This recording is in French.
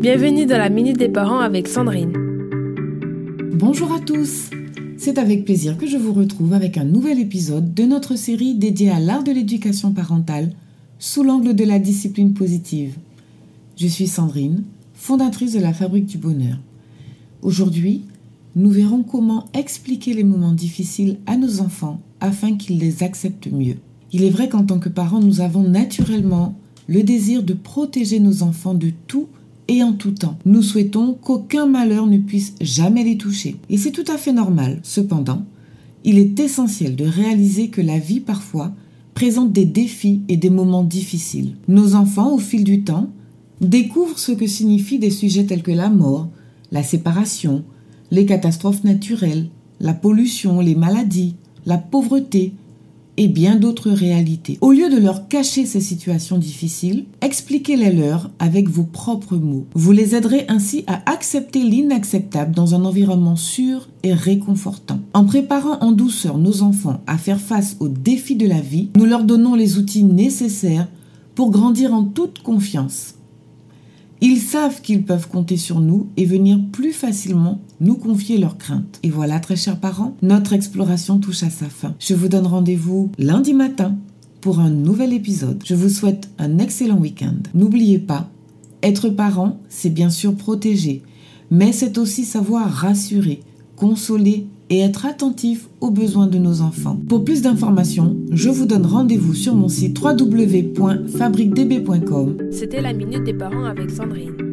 Bienvenue dans la Minute des Parents avec Sandrine. Bonjour à tous C'est avec plaisir que je vous retrouve avec un nouvel épisode de notre série dédiée à l'art de l'éducation parentale sous l'angle de la discipline positive. Je suis Sandrine, fondatrice de la Fabrique du Bonheur. Aujourd'hui, nous verrons comment expliquer les moments difficiles à nos enfants afin qu'ils les acceptent mieux. Il est vrai qu'en tant que parents, nous avons naturellement le désir de protéger nos enfants de tout et en tout temps. Nous souhaitons qu'aucun malheur ne puisse jamais les toucher. Et c'est tout à fait normal. Cependant, il est essentiel de réaliser que la vie parfois présente des défis et des moments difficiles. Nos enfants, au fil du temps, découvrent ce que signifient des sujets tels que la mort, la séparation, les catastrophes naturelles, la pollution, les maladies, la pauvreté, et bien d'autres réalités. Au lieu de leur cacher ces situations difficiles, expliquez-les leur avec vos propres mots. Vous les aiderez ainsi à accepter l'inacceptable dans un environnement sûr et réconfortant. En préparant en douceur nos enfants à faire face aux défis de la vie, nous leur donnons les outils nécessaires pour grandir en toute confiance. Ils savent qu'ils peuvent compter sur nous et venir plus facilement nous confier leurs craintes. Et voilà, très chers parents, notre exploration touche à sa fin. Je vous donne rendez-vous lundi matin pour un nouvel épisode. Je vous souhaite un excellent week-end. N'oubliez pas, être parent, c'est bien sûr protéger, mais c'est aussi savoir rassurer, consoler et être attentif aux besoins de nos enfants. Pour plus d'informations, je vous donne rendez-vous sur mon site www.fabriquedb.com. C'était la Minute des Parents avec Sandrine.